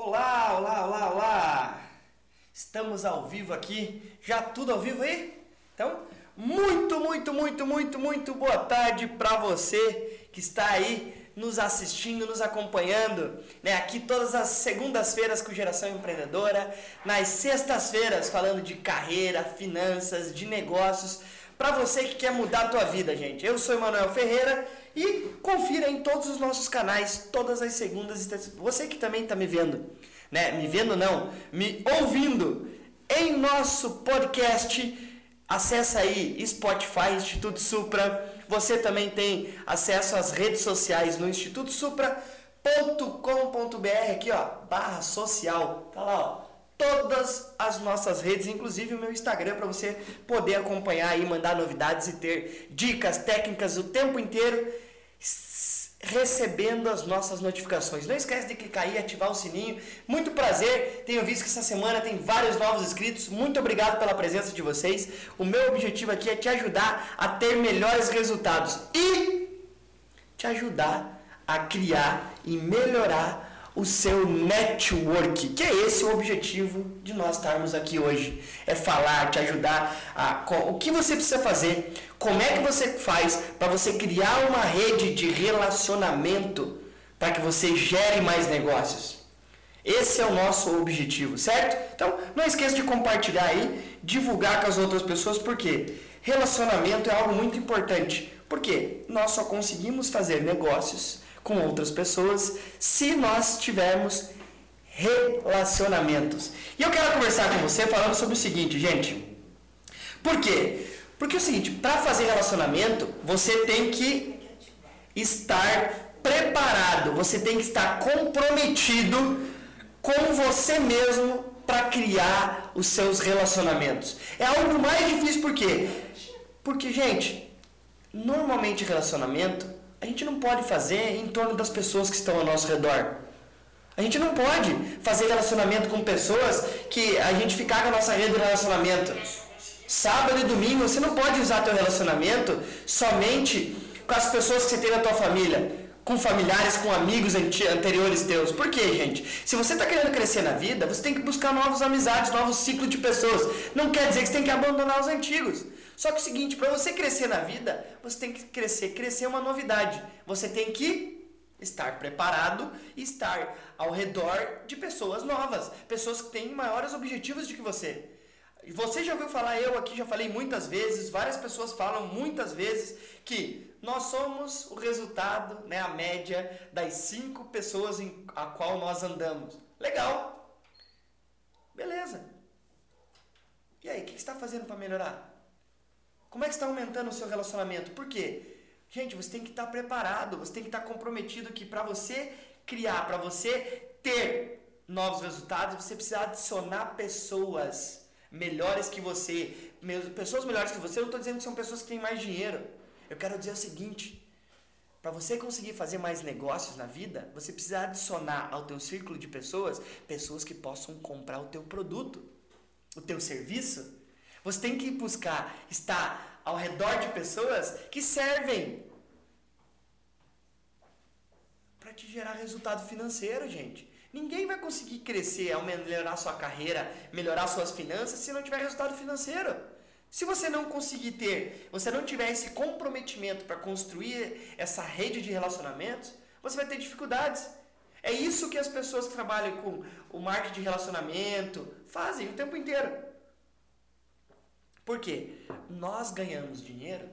Olá, olá, olá, olá! Estamos ao vivo aqui, já tudo ao vivo aí? Então, muito, muito, muito, muito, muito boa tarde para você que está aí nos assistindo, nos acompanhando, né? Aqui todas as segundas-feiras com Geração Empreendedora, nas sextas-feiras falando de carreira, finanças, de negócios, para você que quer mudar a tua vida, gente. Eu sou Emanuel Ferreira e confira em todos os nossos canais, todas as segundas e terças. Você que também está me vendo, né? Me vendo não, me ouvindo em nosso podcast. Acessa aí Spotify, Instituto Supra. Você também tem acesso às redes sociais no Instituto Supra.com.br aqui, ó, barra social. Tá lá, ó todas as nossas redes, inclusive o meu Instagram, para você poder acompanhar e mandar novidades e ter dicas técnicas o tempo inteiro recebendo as nossas notificações. Não esquece de clicar e ativar o sininho. Muito prazer. Tenho visto que essa semana tem vários novos inscritos. Muito obrigado pela presença de vocês. O meu objetivo aqui é te ajudar a ter melhores resultados e te ajudar a criar e melhorar o seu network, que é esse o objetivo de nós estarmos aqui hoje. É falar, te ajudar a o que você precisa fazer, como é que você faz para você criar uma rede de relacionamento para que você gere mais negócios. Esse é o nosso objetivo, certo? Então, não esqueça de compartilhar aí, divulgar com as outras pessoas, porque relacionamento é algo muito importante. Porque nós só conseguimos fazer negócios com outras pessoas se nós tivermos relacionamentos. E eu quero conversar com você falando sobre o seguinte, gente. Por quê? Porque é o seguinte, para fazer relacionamento, você tem que estar preparado, você tem que estar comprometido com você mesmo para criar os seus relacionamentos. É algo mais difícil por quê? Porque, gente, normalmente relacionamento a gente não pode fazer em torno das pessoas que estão ao nosso redor. A gente não pode fazer relacionamento com pessoas que a gente ficar com a nossa rede de relacionamento. Sábado e domingo, você não pode usar teu relacionamento somente com as pessoas que você tem na tua família, com familiares, com amigos anteriores teus. Por quê, gente? Se você está querendo crescer na vida, você tem que buscar novas amizades, novos ciclos de pessoas. Não quer dizer que você tem que abandonar os antigos. Só que o seguinte, para você crescer na vida, você tem que crescer. Crescer é uma novidade. Você tem que estar preparado e estar ao redor de pessoas novas, pessoas que têm maiores objetivos do que você. Você já ouviu falar, eu aqui já falei muitas vezes, várias pessoas falam muitas vezes que nós somos o resultado, né, a média das cinco pessoas em a qual nós andamos. Legal. Beleza. E aí, o que você está fazendo para melhorar? Como é que está aumentando o seu relacionamento? Por quê? Gente, você tem que estar preparado, você tem que estar comprometido que para você criar, para você ter novos resultados, você precisa adicionar pessoas melhores que você, pessoas melhores que você. Eu não estou dizendo que são pessoas que têm mais dinheiro. Eu quero dizer o seguinte: para você conseguir fazer mais negócios na vida, você precisa adicionar ao teu círculo de pessoas pessoas que possam comprar o teu produto, o teu serviço. Você tem que buscar estar ao redor de pessoas que servem para te gerar resultado financeiro, gente. Ninguém vai conseguir crescer, melhorar sua carreira, melhorar suas finanças se não tiver resultado financeiro. Se você não conseguir ter, você não tiver esse comprometimento para construir essa rede de relacionamentos, você vai ter dificuldades. É isso que as pessoas que trabalham com o marketing de relacionamento fazem o tempo inteiro. Por quê? Nós ganhamos dinheiro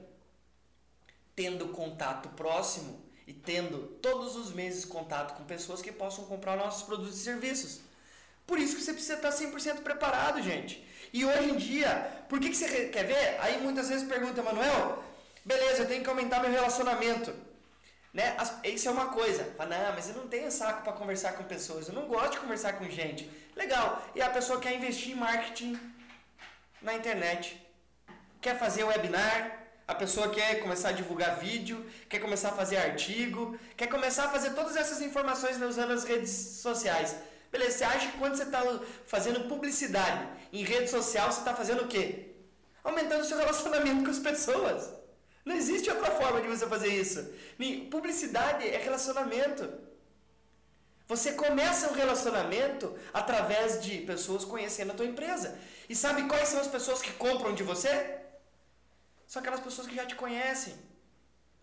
tendo contato próximo e tendo todos os meses contato com pessoas que possam comprar nossos produtos e serviços. Por isso que você precisa estar 100% preparado, gente. E hoje em dia, por que, que você quer ver? Aí muitas vezes pergunta, Manuel, beleza, eu tenho que aumentar meu relacionamento. Né? Isso é uma coisa. Fala, não, mas eu não tenho saco para conversar com pessoas. Eu não gosto de conversar com gente. Legal. E a pessoa quer investir em marketing na internet quer fazer webinar, a pessoa quer começar a divulgar vídeo, quer começar a fazer artigo, quer começar a fazer todas essas informações usando as redes sociais. Beleza, você acha que quando você está fazendo publicidade em rede social, você está fazendo o quê? Aumentando o seu relacionamento com as pessoas. Não existe outra forma de você fazer isso. Publicidade é relacionamento. Você começa um relacionamento através de pessoas conhecendo a tua empresa. E sabe quais são as pessoas que compram de você? São aquelas pessoas que já te conhecem.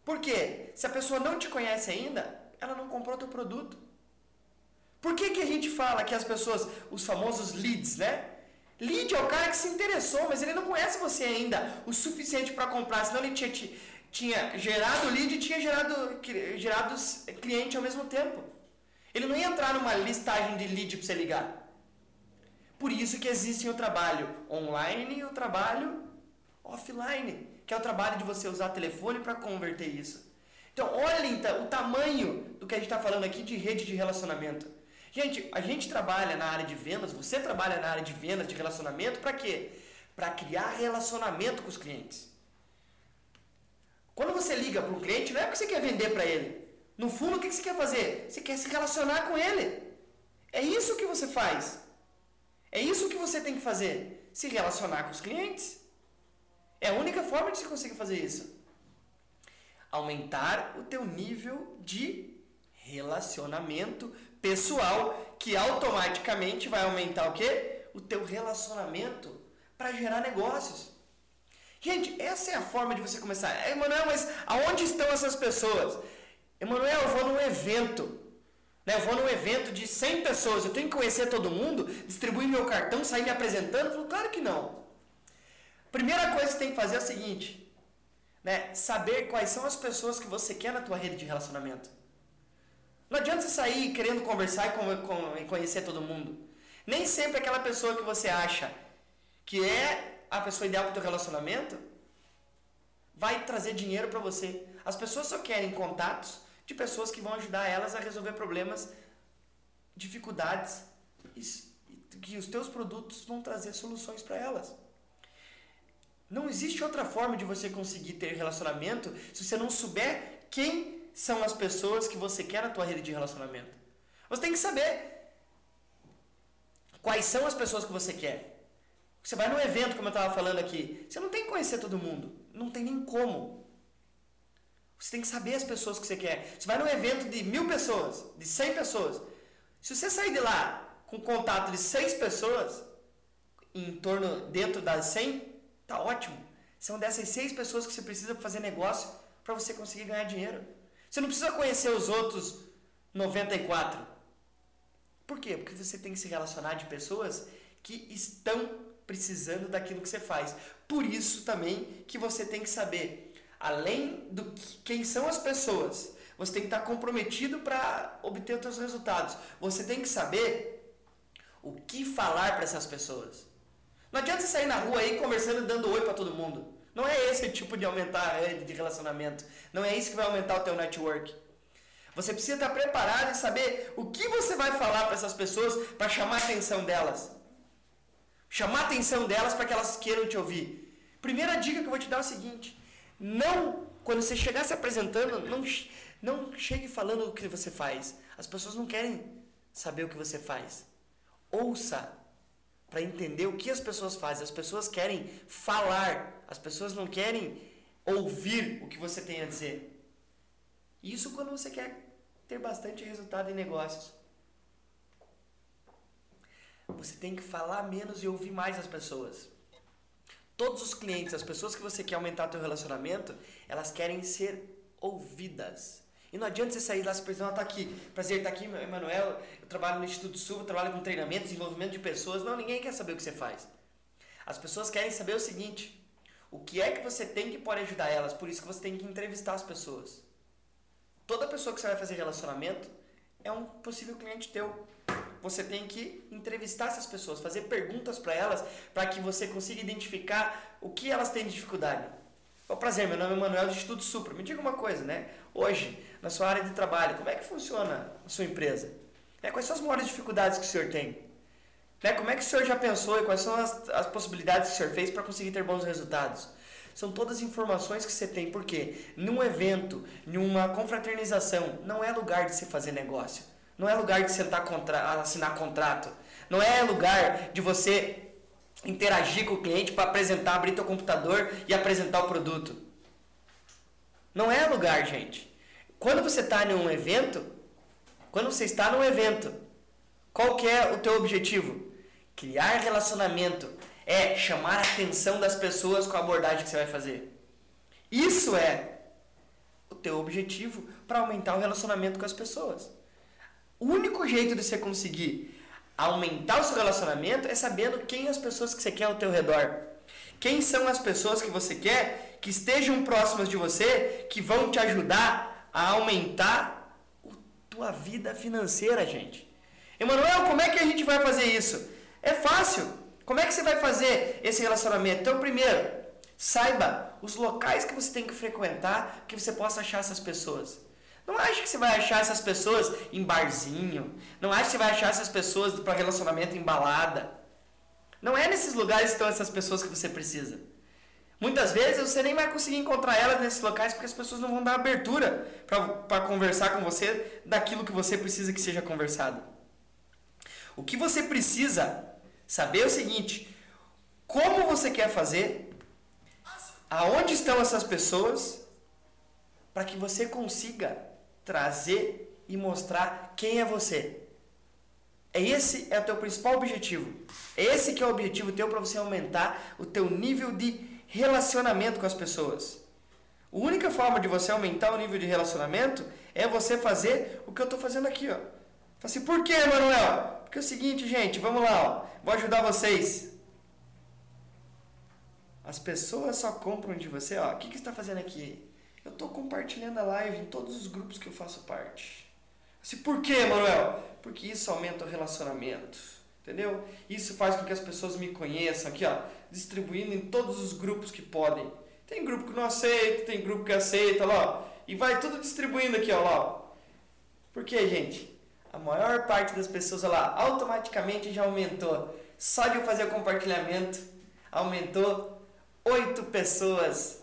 Por quê? Se a pessoa não te conhece ainda, ela não comprou teu produto. Por que, que a gente fala que as pessoas, os famosos leads, né? Lead é o cara que se interessou, mas ele não conhece você ainda o suficiente para comprar, senão ele tinha, tinha gerado lead e tinha gerado, gerado cliente ao mesmo tempo. Ele não ia entrar numa listagem de lead para você ligar. Por isso que existe o trabalho online e o trabalho offline, que é o trabalho de você usar telefone para converter isso. Então, então, o tamanho do que a gente está falando aqui de rede de relacionamento. Gente, a gente trabalha na área de vendas, você trabalha na área de vendas, de relacionamento, para quê? Para criar relacionamento com os clientes. Quando você liga para um cliente, não é porque você quer vender para ele. No fundo, o que você quer fazer? Você quer se relacionar com ele. É isso que você faz. É isso que você tem que fazer. Se relacionar com os clientes. É a única forma de você conseguir fazer isso. Aumentar o teu nível de relacionamento pessoal, que automaticamente vai aumentar o quê? O teu relacionamento para gerar negócios. Gente, essa é a forma de você começar. Emanuel, mas aonde estão essas pessoas? Emanuel, eu vou num evento. Né? Eu vou num evento de 100 pessoas. Eu tenho que conhecer todo mundo, distribuir meu cartão, sair me apresentando? Eu falo, claro que não. Primeira coisa que tem que fazer é o seguinte: né? saber quais são as pessoas que você quer na tua rede de relacionamento. Não adianta você sair querendo conversar e conhecer todo mundo. Nem sempre aquela pessoa que você acha que é a pessoa ideal para o teu relacionamento vai trazer dinheiro para você. As pessoas só querem contatos de pessoas que vão ajudar elas a resolver problemas, dificuldades que os teus produtos vão trazer soluções para elas. Não existe outra forma de você conseguir ter relacionamento se você não souber quem são as pessoas que você quer na tua rede de relacionamento. Você tem que saber quais são as pessoas que você quer. Você vai num evento, como eu estava falando aqui, você não tem que conhecer todo mundo. Não tem nem como. Você tem que saber as pessoas que você quer. Você vai num evento de mil pessoas, de cem pessoas. Se você sair de lá com contato de seis pessoas, em torno, dentro das cem, tá ótimo. São dessas seis pessoas que você precisa fazer negócio para você conseguir ganhar dinheiro. Você não precisa conhecer os outros 94. Por quê? Porque você tem que se relacionar de pessoas que estão precisando daquilo que você faz. Por isso também que você tem que saber, além do que, quem são as pessoas, você tem que estar comprometido para obter os seus resultados. Você tem que saber o que falar para essas pessoas. Não adianta você sair na rua aí conversando, dando oi para todo mundo. Não é esse tipo de aumentar rede de relacionamento. Não é isso que vai aumentar o teu network. Você precisa estar preparado e saber o que você vai falar para essas pessoas para chamar a atenção delas. Chamar a atenção delas para que elas queiram te ouvir. Primeira dica que eu vou te dar é o seguinte: não, quando você chegar se apresentando, não, não chegue falando o que você faz. As pessoas não querem saber o que você faz. Ouça para entender o que as pessoas fazem. As pessoas querem falar, as pessoas não querem ouvir o que você tem a dizer. Isso quando você quer ter bastante resultado em negócios. Você tem que falar menos e ouvir mais as pessoas. Todos os clientes, as pessoas que você quer aumentar seu relacionamento, elas querem ser ouvidas. E não adianta você sair lá se apresentar, tá aqui, prazer estar tá aqui, Emanuel, eu trabalho no Instituto Sul, eu trabalho com treinamento, desenvolvimento de pessoas. Não, ninguém quer saber o que você faz. As pessoas querem saber o seguinte, o que é que você tem que pode ajudar elas, por isso que você tem que entrevistar as pessoas. Toda pessoa que você vai fazer relacionamento é um possível cliente teu. Você tem que entrevistar essas pessoas, fazer perguntas para elas, para que você consiga identificar o que elas têm de dificuldade. Oh, prazer, meu nome é Manuel do Instituto Supra. Me diga uma coisa, né? Hoje, na sua área de trabalho, como é que funciona a sua empresa? É, quais são as maiores dificuldades que o senhor tem? Né? Como é que o senhor já pensou e quais são as, as possibilidades que o senhor fez para conseguir ter bons resultados? São todas informações que você tem, porque num evento, numa confraternização, não é lugar de se fazer negócio. Não é lugar de sentar contra, assinar contrato. Não é lugar de você interagir com o cliente para apresentar, abrir teu computador e apresentar o produto. Não é lugar, gente. Quando você está em um evento, quando você está num evento, qual que é o teu objetivo? Criar relacionamento. É chamar a atenção das pessoas com a abordagem que você vai fazer. Isso é o teu objetivo para aumentar o relacionamento com as pessoas. O único jeito de você conseguir aumentar o seu relacionamento é sabendo quem as pessoas que você quer ao teu redor. Quem são as pessoas que você quer que estejam próximas de você, que vão te ajudar a aumentar a tua vida financeira, gente. Emanuel, como é que a gente vai fazer isso? É fácil. Como é que você vai fazer esse relacionamento? Então, primeiro, saiba os locais que você tem que frequentar que você possa achar essas pessoas. Não acha que você vai achar essas pessoas em barzinho. Não acha que você vai achar essas pessoas para relacionamento em balada. Não é nesses lugares que estão essas pessoas que você precisa. Muitas vezes você nem vai conseguir encontrar elas nesses locais porque as pessoas não vão dar abertura para conversar com você daquilo que você precisa que seja conversado. O que você precisa saber é o seguinte: como você quer fazer, aonde estão essas pessoas, para que você consiga trazer e mostrar quem é você. É esse é o teu principal objetivo. É esse que é o objetivo teu para você aumentar o teu nível de relacionamento com as pessoas. A única forma de você aumentar o nível de relacionamento é você fazer o que eu estou fazendo aqui, ó. Assim, por que, Manuel? Porque é o seguinte, gente, vamos lá, ó. Vou ajudar vocês. As pessoas só compram de você, ó. O que, que você está fazendo aqui? Eu estou compartilhando a live em todos os grupos que eu faço parte. Assim, por que, Manuel? Porque isso aumenta o relacionamento. Entendeu? Isso faz com que as pessoas me conheçam aqui, ó, distribuindo em todos os grupos que podem. Tem grupo que não aceita, tem grupo que aceita, lá, e vai tudo distribuindo aqui, ó, lá. Por que, gente? A maior parte das pessoas, ó lá, automaticamente já aumentou. Só de eu fazer o compartilhamento, aumentou oito pessoas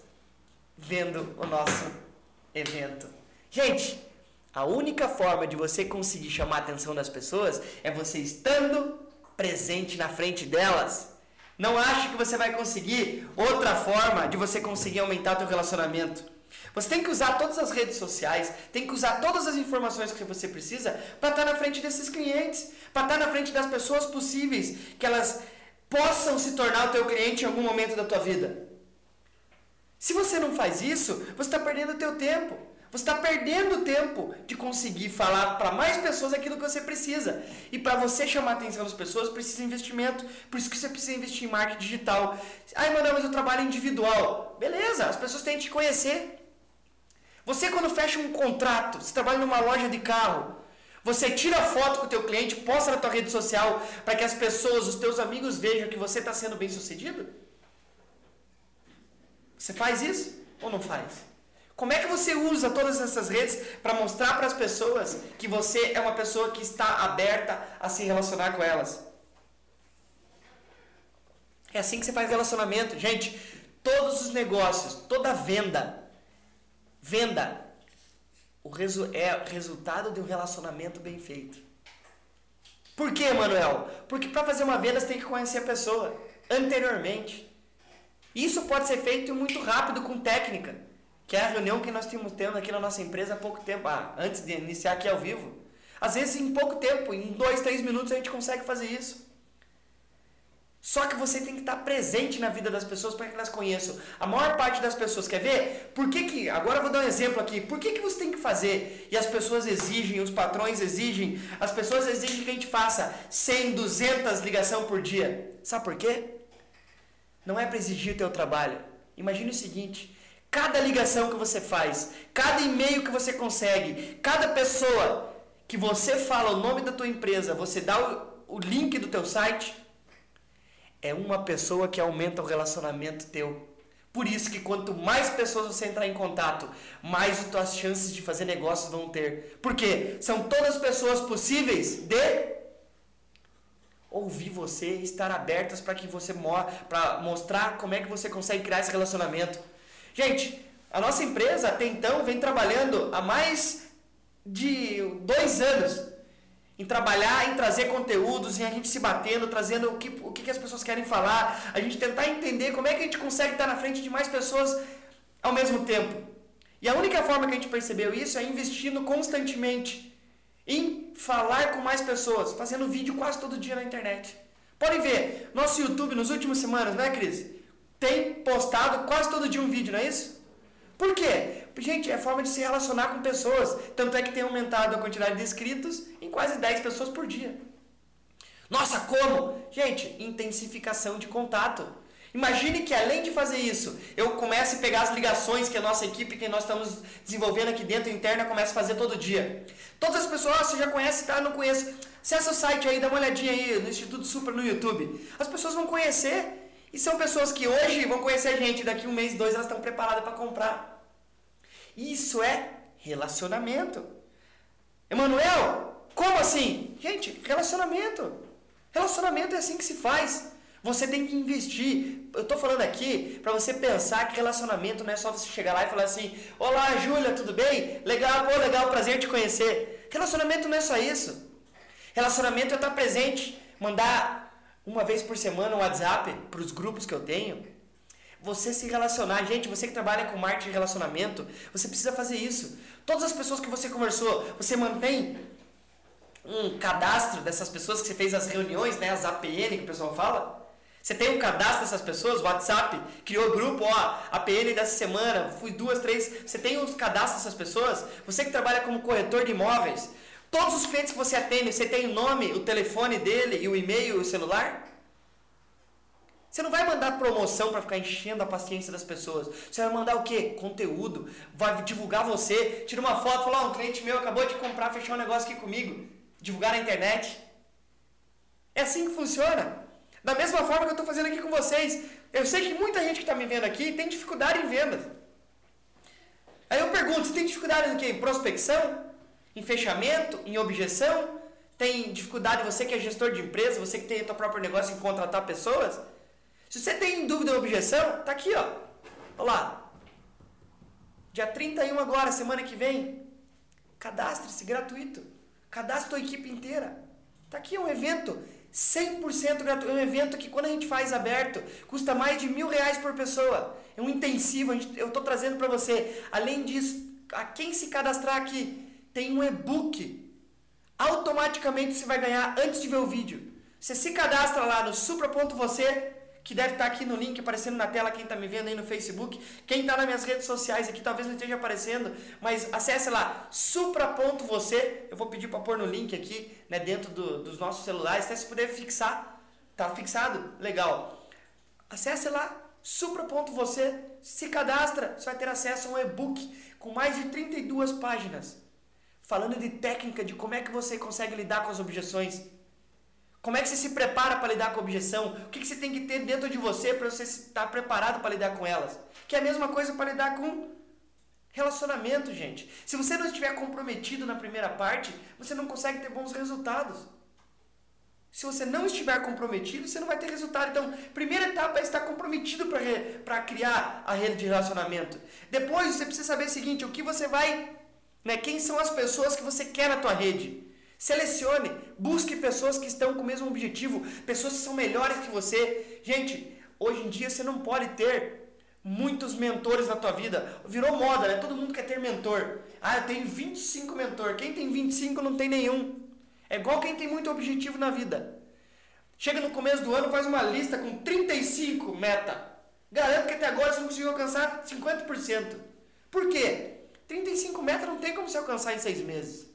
vendo o nosso evento. Gente, a única forma de você conseguir chamar a atenção das pessoas é você estando presente na frente delas. Não ache que você vai conseguir outra forma de você conseguir aumentar o teu relacionamento. Você tem que usar todas as redes sociais, tem que usar todas as informações que você precisa para estar na frente desses clientes, para estar na frente das pessoas possíveis, que elas possam se tornar o teu cliente em algum momento da tua vida. Se você não faz isso, você está perdendo o teu tempo. Você está perdendo tempo de conseguir falar para mais pessoas aquilo que você precisa. E para você chamar a atenção das pessoas, precisa investimento. Por isso que você precisa investir em marketing digital. Ai, Manuel, mas eu trabalho individual. Beleza, as pessoas têm que te conhecer. Você quando fecha um contrato, você trabalha numa loja de carro, você tira foto com o teu cliente, posta na tua rede social para que as pessoas, os teus amigos vejam que você está sendo bem sucedido? Você faz isso ou não faz? Como é que você usa todas essas redes para mostrar para as pessoas que você é uma pessoa que está aberta a se relacionar com elas? É assim que você faz relacionamento. Gente, todos os negócios, toda venda, venda, o resu é resultado de um relacionamento bem feito. Por quê, Manuel? Porque para fazer uma venda você tem que conhecer a pessoa anteriormente. Isso pode ser feito muito rápido com técnica que é a reunião que nós tínhamos tendo aqui na nossa empresa há pouco tempo, ah, antes de iniciar aqui ao vivo. Às vezes, em pouco tempo, em dois, três minutos, a gente consegue fazer isso. Só que você tem que estar presente na vida das pessoas para que elas conheçam. A maior parte das pessoas quer ver? Por que que, agora eu vou dar um exemplo aqui. Por que que você tem que fazer? E as pessoas exigem, os patrões exigem, as pessoas exigem que a gente faça 100, 200 ligação por dia. Sabe por quê? Não é para exigir o teu trabalho. Imagine o seguinte, Cada ligação que você faz, cada e-mail que você consegue, cada pessoa que você fala o nome da tua empresa, você dá o, o link do teu site, é uma pessoa que aumenta o relacionamento teu. Por isso que quanto mais pessoas você entrar em contato, mais as tuas chances de fazer negócios vão ter. Porque são todas pessoas possíveis de ouvir você, estar abertas para que você para mostrar como é que você consegue criar esse relacionamento. Gente, a nossa empresa até então vem trabalhando há mais de dois anos em trabalhar, em trazer conteúdos, em a gente se batendo, trazendo o que, o que as pessoas querem falar, a gente tentar entender como é que a gente consegue estar na frente de mais pessoas ao mesmo tempo. E a única forma que a gente percebeu isso é investindo constantemente em falar com mais pessoas, fazendo vídeo quase todo dia na internet. Podem ver, nosso YouTube nas últimas semanas, né, Cris? Tem postado quase todo dia um vídeo, não é isso? Por quê? Gente, é forma de se relacionar com pessoas. Tanto é que tem aumentado a quantidade de inscritos em quase 10 pessoas por dia. Nossa, como? Gente, intensificação de contato. Imagine que além de fazer isso, eu comece a pegar as ligações que a nossa equipe, que nós estamos desenvolvendo aqui dentro, interna, começa a fazer todo dia. Todas as pessoas, oh, você já conhece, tá? Não conheço. Acessa o site aí, dá uma olhadinha aí no Instituto Super no YouTube. As pessoas vão conhecer e são pessoas que hoje vão conhecer a gente, daqui um mês, dois, elas estão preparadas para comprar. Isso é relacionamento. Emanuel, como assim? Gente, relacionamento. Relacionamento é assim que se faz. Você tem que investir. Eu estou falando aqui para você pensar que relacionamento não é só você chegar lá e falar assim: Olá, Júlia, tudo bem? Legal, pô, legal, prazer te conhecer. Relacionamento não é só isso. Relacionamento é estar presente, mandar uma vez por semana um WhatsApp para os grupos que eu tenho. Você se relacionar, gente, você que trabalha com marketing de relacionamento, você precisa fazer isso. Todas as pessoas que você conversou, você mantém um cadastro dessas pessoas que você fez as reuniões, né, as APN que o pessoal fala. Você tem um cadastro dessas pessoas, WhatsApp, criou grupo, ó, APN dessa semana, fui duas, três. Você tem os cadastros dessas pessoas? Você que trabalha como corretor de imóveis, todos os clientes que você atende, você tem o nome, o telefone dele e o e-mail o celular? Você não vai mandar promoção para ficar enchendo a paciência das pessoas. Você vai mandar o quê? Conteúdo. Vai divulgar você. Tira uma foto, fala, oh, um cliente meu acabou de comprar, fechar um negócio aqui comigo. Divulgar na internet. É assim que funciona. Da mesma forma que eu estou fazendo aqui com vocês. Eu sei que muita gente que está me vendo aqui tem dificuldade em vendas. Aí eu pergunto, você tem dificuldade em quê? Em prospecção? Em fechamento? Em objeção? Tem dificuldade, você que é gestor de empresa, você que tem o seu próprio negócio em contratar pessoas? Se você tem dúvida ou objeção, tá aqui, ó. Olha lá. Dia 31 agora, semana que vem. Cadastre-se gratuito. Cadastre a equipe inteira. Tá aqui um evento 100% gratuito. É um evento que quando a gente faz aberto, custa mais de mil reais por pessoa. É um intensivo, gente, eu estou trazendo para você. Além disso, a quem se cadastrar aqui, tem um e-book. Automaticamente você vai ganhar antes de ver o vídeo. Você se cadastra lá no supra.você que deve estar aqui no link aparecendo na tela, quem está me vendo aí no Facebook, quem está nas minhas redes sociais aqui, talvez não esteja aparecendo, mas acesse lá, supra.você, eu vou pedir para pôr no link aqui, né, dentro do, dos nossos celulares, até se puder fixar, tá fixado? Legal. Acesse lá, supra.você, se cadastra, você vai ter acesso a um e-book com mais de 32 páginas, falando de técnica, de como é que você consegue lidar com as objeções, como é que você se prepara para lidar com a objeção? O que, que você tem que ter dentro de você para você estar preparado para lidar com elas? Que é a mesma coisa para lidar com relacionamento, gente. Se você não estiver comprometido na primeira parte, você não consegue ter bons resultados. Se você não estiver comprometido, você não vai ter resultado. Então, primeira etapa é estar comprometido para criar a rede de relacionamento. Depois, você precisa saber o seguinte, o que você vai... Né, quem são as pessoas que você quer na tua rede? Selecione, busque pessoas que estão com o mesmo objetivo, pessoas que são melhores que você. Gente, hoje em dia você não pode ter muitos mentores na tua vida. Virou moda, né? Todo mundo quer ter mentor. Ah, eu tenho 25 mentor. Quem tem 25 não tem nenhum. É igual quem tem muito objetivo na vida. Chega no começo do ano, faz uma lista com 35 meta. Garanto que até agora você não conseguiu alcançar 50%. Por quê? 35 metas não tem como você alcançar em seis meses.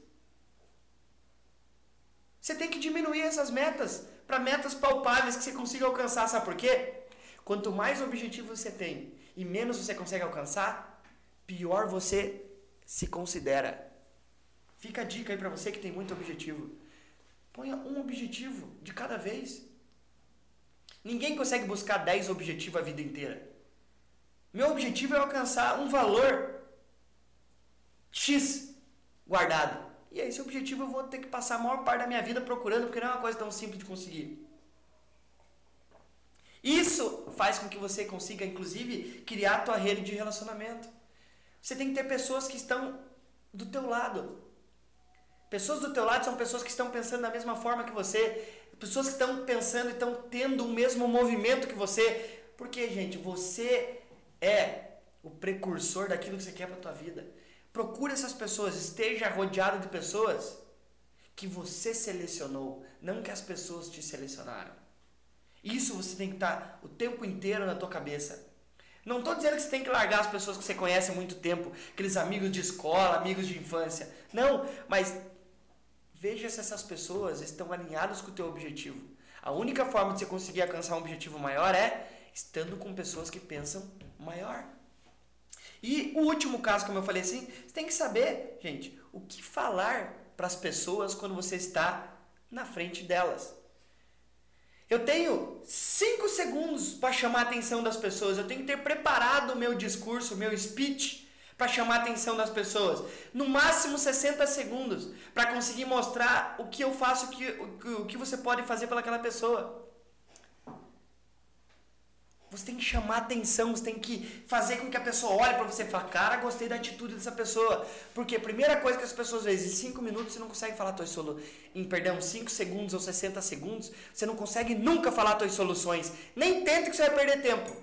Você tem que diminuir essas metas para metas palpáveis que você consiga alcançar. Sabe por quê? Quanto mais objetivo você tem e menos você consegue alcançar, pior você se considera. Fica a dica aí para você que tem muito objetivo. Ponha um objetivo de cada vez. Ninguém consegue buscar 10 objetivos a vida inteira. Meu objetivo é alcançar um valor X guardado. E esse objetivo eu vou ter que passar a maior parte da minha vida procurando, porque não é uma coisa tão simples de conseguir. Isso faz com que você consiga, inclusive, criar a tua rede de relacionamento. Você tem que ter pessoas que estão do teu lado. Pessoas do teu lado são pessoas que estão pensando da mesma forma que você, pessoas que estão pensando e estão tendo o mesmo movimento que você. Porque, gente, você é o precursor daquilo que você quer para tua vida. Procure essas pessoas, esteja rodeado de pessoas que você selecionou, não que as pessoas te selecionaram. Isso você tem que estar o tempo inteiro na tua cabeça. Não estou dizendo que você tem que largar as pessoas que você conhece há muito tempo, aqueles amigos de escola, amigos de infância. Não, mas veja se essas pessoas estão alinhadas com o teu objetivo. A única forma de você conseguir alcançar um objetivo maior é estando com pessoas que pensam maior. E o último caso, como eu falei assim, você tem que saber, gente, o que falar para as pessoas quando você está na frente delas. Eu tenho 5 segundos para chamar a atenção das pessoas. Eu tenho que ter preparado o meu discurso, o meu speech para chamar a atenção das pessoas. No máximo 60 segundos para conseguir mostrar o que eu faço, o que, o que você pode fazer pelaquela pessoa. Você tem que chamar atenção, você tem que fazer com que a pessoa olhe para você e fale, cara, gostei da atitude dessa pessoa. Porque a primeira coisa que as pessoas veem, em 5 minutos você não consegue falar tuas soluções, em, perdão, 5 segundos ou 60 segundos, você não consegue nunca falar tuas soluções. Nem tente que você vai perder tempo.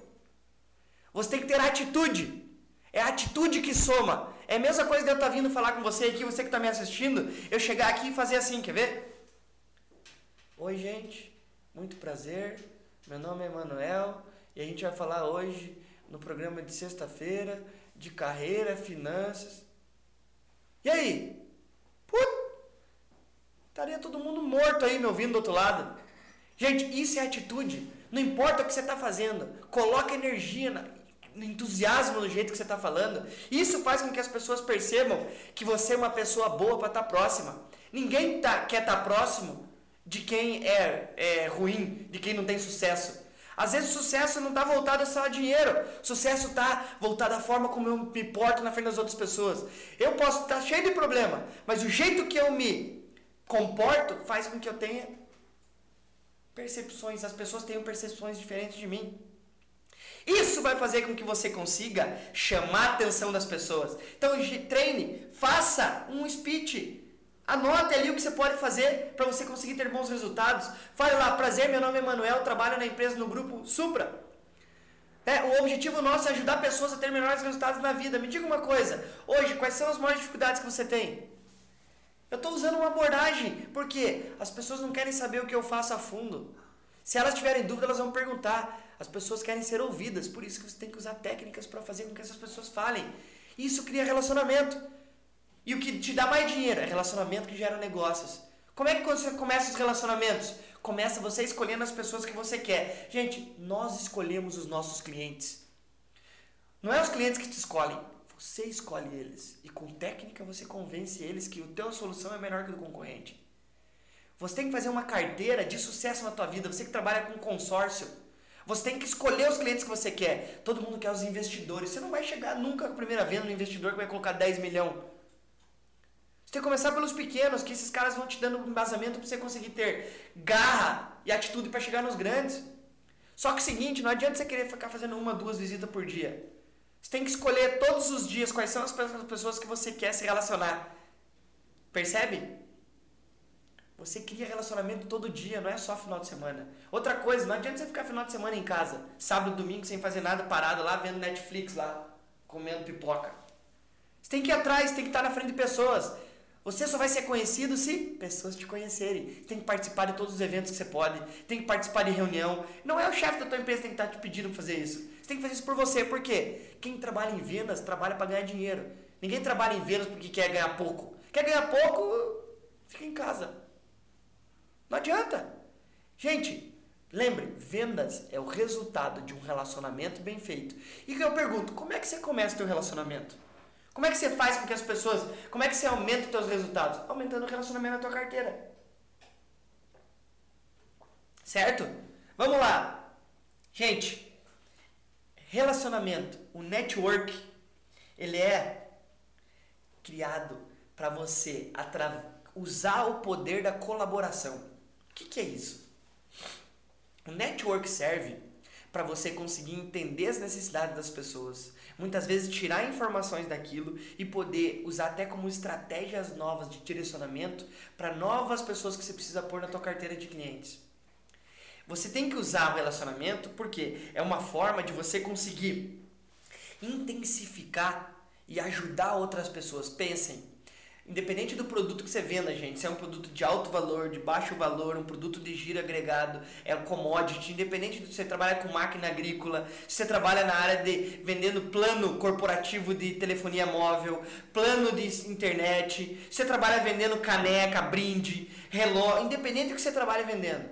Você tem que ter atitude. É a atitude que soma. É a mesma coisa de eu estar tá vindo falar com você aqui, você que está me assistindo, eu chegar aqui e fazer assim, quer ver? Oi, gente, muito prazer. Meu nome é Manuel. E a gente vai falar hoje, no programa de sexta-feira, de carreira, finanças. E aí? Put! Estaria todo mundo morto aí me ouvindo do outro lado. Gente, isso é atitude. Não importa o que você está fazendo. Coloca energia, na, entusiasmo no jeito que você está falando. Isso faz com que as pessoas percebam que você é uma pessoa boa para estar tá próxima. Ninguém tá, quer estar tá próximo de quem é, é ruim, de quem não tem sucesso. Às vezes o sucesso não está voltado só a dinheiro. O sucesso está voltado à forma como eu me porto na frente das outras pessoas. Eu posso estar tá cheio de problema, mas o jeito que eu me comporto faz com que eu tenha percepções. As pessoas tenham percepções diferentes de mim. Isso vai fazer com que você consiga chamar a atenção das pessoas. Então treine, faça um speech Anote ali o que você pode fazer para você conseguir ter bons resultados. Fale lá, prazer, meu nome é Manuel, trabalho na empresa no grupo Supra. É, o objetivo nosso é ajudar pessoas a ter melhores resultados na vida. Me diga uma coisa, hoje, quais são as maiores dificuldades que você tem? Eu estou usando uma abordagem, porque as pessoas não querem saber o que eu faço a fundo. Se elas tiverem dúvida, elas vão perguntar. As pessoas querem ser ouvidas, por isso que você tem que usar técnicas para fazer com que essas pessoas falem. Isso cria relacionamento. E o que te dá mais dinheiro é relacionamento que gera negócios. Como é que você começa os relacionamentos? Começa você escolhendo as pessoas que você quer. Gente, nós escolhemos os nossos clientes. Não é os clientes que te escolhem, você escolhe eles. E com técnica você convence eles que a tua solução é melhor que a do concorrente. Você tem que fazer uma carteira de sucesso na tua vida. Você que trabalha com consórcio. Você tem que escolher os clientes que você quer. Todo mundo quer os investidores. Você não vai chegar nunca com a primeira venda no investidor que vai colocar 10 milhões tem que começar pelos pequenos, que esses caras vão te dando um embasamento para você conseguir ter garra e atitude para chegar nos grandes. Só que o seguinte, não adianta você querer ficar fazendo uma, duas visitas por dia. Você tem que escolher todos os dias quais são as pessoas que você quer se relacionar. Percebe? Você cria relacionamento todo dia, não é só final de semana. Outra coisa, não adianta você ficar final de semana em casa, sábado, domingo, sem fazer nada, parado lá, vendo Netflix lá, comendo pipoca. Você tem que ir atrás, tem que estar na frente de pessoas. Você só vai ser conhecido se pessoas te conhecerem. Você tem que participar de todos os eventos que você pode, tem que participar de reunião. Não é o chefe da tua empresa que tem que estar te pedindo para fazer isso. Você tem que fazer isso por você. Por quê? Quem trabalha em vendas trabalha para ganhar dinheiro. Ninguém trabalha em vendas porque quer ganhar pouco. Quer ganhar pouco, fica em casa. Não adianta. Gente, lembre, vendas é o resultado de um relacionamento bem feito. E eu pergunto, como é que você começa o teu relacionamento? Como é que você faz com que as pessoas. Como é que você aumenta os seus resultados? Aumentando o relacionamento na tua carteira. Certo? Vamos lá. Gente, relacionamento, o network, ele é criado para você usar o poder da colaboração. O que, que é isso? O network serve para você conseguir entender as necessidades das pessoas, muitas vezes tirar informações daquilo e poder usar até como estratégias novas de direcionamento para novas pessoas que você precisa pôr na tua carteira de clientes. Você tem que usar o relacionamento porque é uma forma de você conseguir intensificar e ajudar outras pessoas. Pensem, Independente do produto que você venda, gente, se é um produto de alto valor, de baixo valor, um produto de giro agregado, é um commodity, independente de você trabalhar com máquina agrícola, se você trabalha na área de vendendo plano corporativo de telefonia móvel, plano de internet, se você trabalha vendendo caneca, brinde, relógio, independente do que você trabalha vendendo,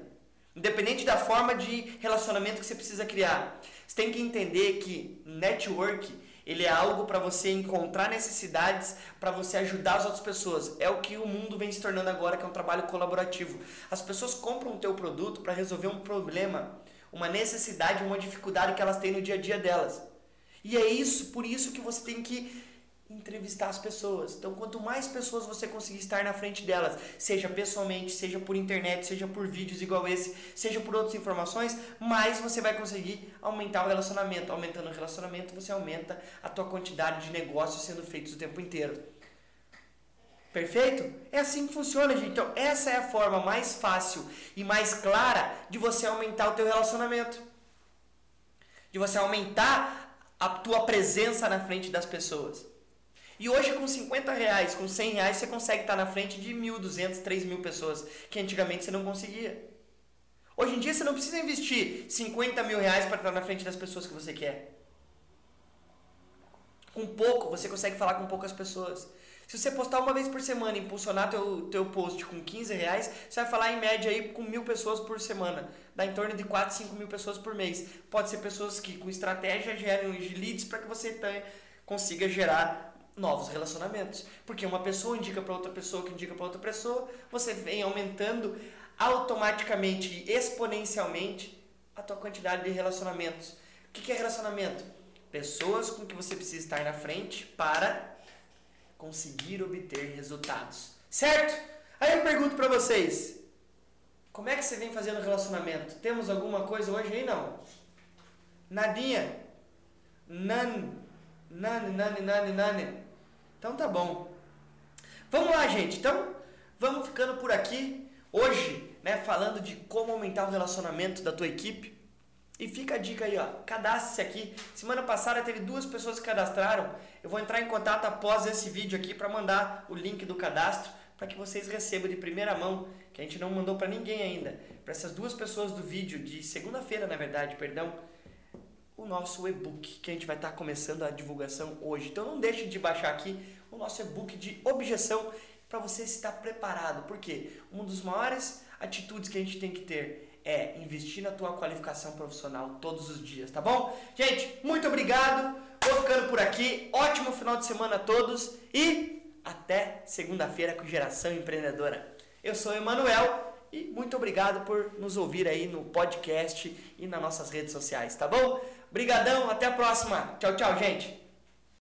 independente da forma de relacionamento que você precisa criar, você tem que entender que network ele é algo para você encontrar necessidades, para você ajudar as outras pessoas. É o que o mundo vem se tornando agora, que é um trabalho colaborativo. As pessoas compram o teu produto para resolver um problema, uma necessidade, uma dificuldade que elas têm no dia a dia delas. E é isso, por isso que você tem que entrevistar as pessoas. Então, quanto mais pessoas você conseguir estar na frente delas, seja pessoalmente, seja por internet, seja por vídeos igual esse, seja por outras informações, mais você vai conseguir aumentar o relacionamento. Aumentando o relacionamento, você aumenta a tua quantidade de negócios sendo feitos o tempo inteiro. Perfeito? É assim que funciona, gente. Então, essa é a forma mais fácil e mais clara de você aumentar o teu relacionamento. De você aumentar a tua presença na frente das pessoas. E hoje com 50 reais, com 100 reais, você consegue estar na frente de 1.200, 3 mil pessoas, que antigamente você não conseguia. Hoje em dia você não precisa investir 50 mil reais para estar na frente das pessoas que você quer. Com pouco, você consegue falar com poucas pessoas. Se você postar uma vez por semana e impulsionar teu, teu post com 15 reais, você vai falar em média aí com mil pessoas por semana. Dá em torno de 4, 5 mil pessoas por mês. Pode ser pessoas que com estratégia geram leads para que você tenha, consiga gerar novos relacionamentos. Porque uma pessoa indica para outra pessoa que indica para outra pessoa, você vem aumentando automaticamente e exponencialmente a tua quantidade de relacionamentos. O que é relacionamento? Pessoas com que você precisa estar na frente para conseguir obter resultados. Certo? Aí eu pergunto para vocês, como é que você vem fazendo relacionamento? Temos alguma coisa hoje aí? Não. Nadinha? None. Nane, nane, nane, nane. Então tá bom. Vamos lá, gente. Então, vamos ficando por aqui. Hoje, né, falando de como aumentar o relacionamento da tua equipe. E fica a dica aí, ó. Cadastre-se aqui. Semana passada teve duas pessoas que cadastraram. Eu vou entrar em contato após esse vídeo aqui para mandar o link do cadastro para que vocês recebam de primeira mão, que a gente não mandou para ninguém ainda. Para essas duas pessoas do vídeo de segunda-feira, na verdade, perdão o nosso e-book que a gente vai estar começando a divulgação hoje. Então não deixe de baixar aqui o nosso e-book de objeção para você estar preparado. Porque uma das maiores atitudes que a gente tem que ter é investir na tua qualificação profissional todos os dias, tá bom? Gente, muito obrigado. Vou ficando por aqui. Ótimo final de semana a todos e até segunda-feira com Geração Empreendedora. Eu sou Emanuel e muito obrigado por nos ouvir aí no podcast e nas nossas redes sociais, tá bom? Brigadão, até a próxima. Tchau, tchau, gente.